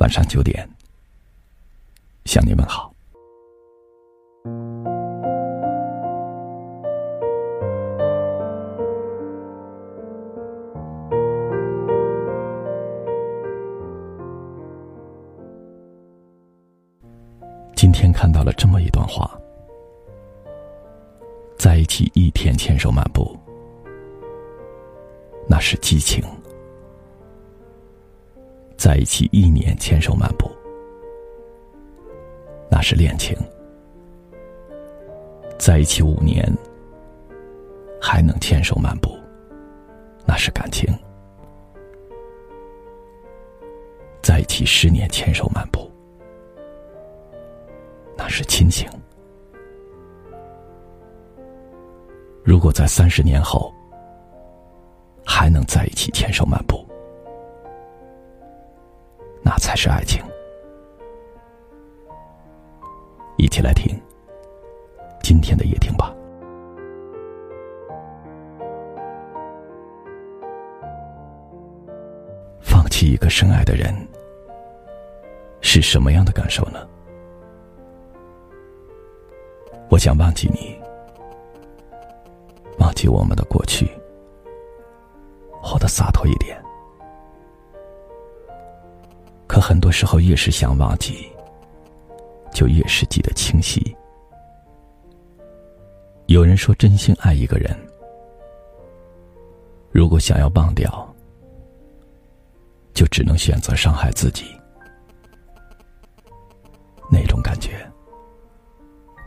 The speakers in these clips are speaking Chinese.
晚上九点，向你问好。今天看到了这么一段话：在一起一天牵手漫步，那是激情；在一起一年牵手漫步，那是恋情；在一起五年还能牵手漫步，那是感情；在一起十年牵手漫步。那是亲情。如果在三十年后还能在一起牵手漫步，才是爱情。一起来听今天的夜听吧。放弃一个深爱的人是什么样的感受呢？我想忘记你，忘记我们的过去，活得洒脱一点。很多时候，越是想忘记，就越是记得清晰。有人说，真心爱一个人，如果想要忘掉，就只能选择伤害自己。那种感觉。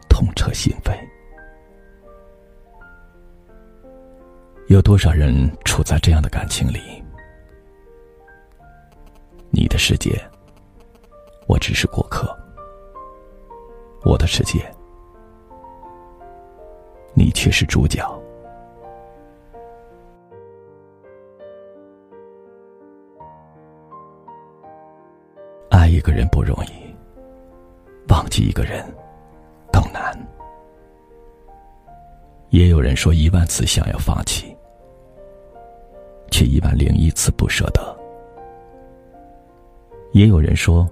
痛彻心扉，有多少人处在这样的感情里？的世界，我只是过客；我的世界，你却是主角。爱一个人不容易，忘记一个人更。难，也有人说一万次想要放弃，却一万零一次不舍得。也有人说，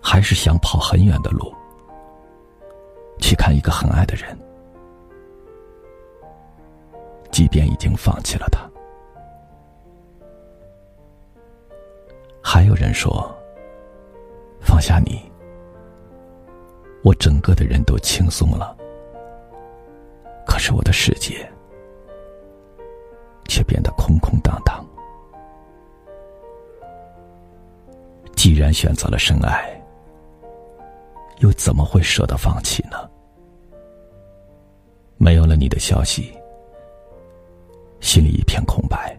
还是想跑很远的路，去看一个很爱的人，即便已经放弃了他。还有人说，放下你。我整个的人都轻松了，可是我的世界却变得空空荡荡。既然选择了深爱，又怎么会舍得放弃呢？没有了你的消息，心里一片空白。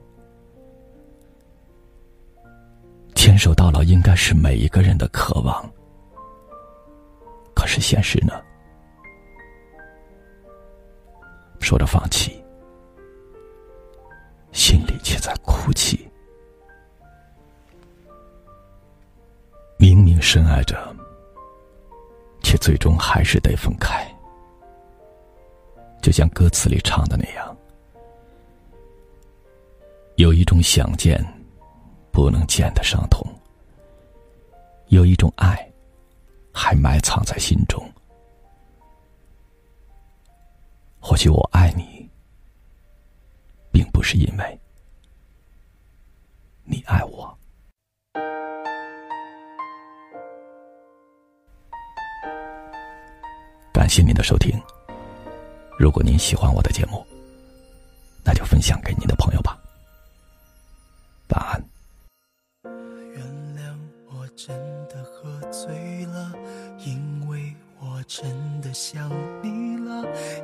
牵手到老，应该是每一个人的渴望。可是现实呢？说着放弃，心里却在哭泣。深爱着，却最终还是得分开。就像歌词里唱的那样，有一种想见，不能见的伤痛；有一种爱。还埋藏在心中。或许我爱你，并不是因为感谢您的收听。如果您喜欢我的节目，那就分享给您的朋友吧。晚安。原谅我真的喝醉了。因为我真的想你了，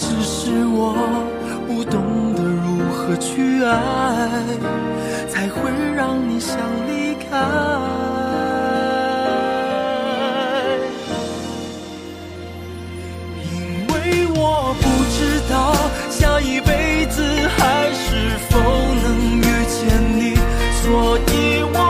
只是我不懂得如何去爱才会让你想离开。因为我不知道下一辈子还是否能遇见你所以我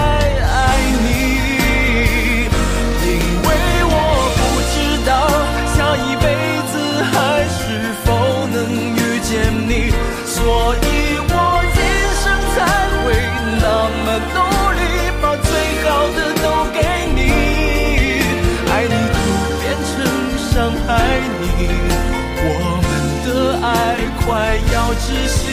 只是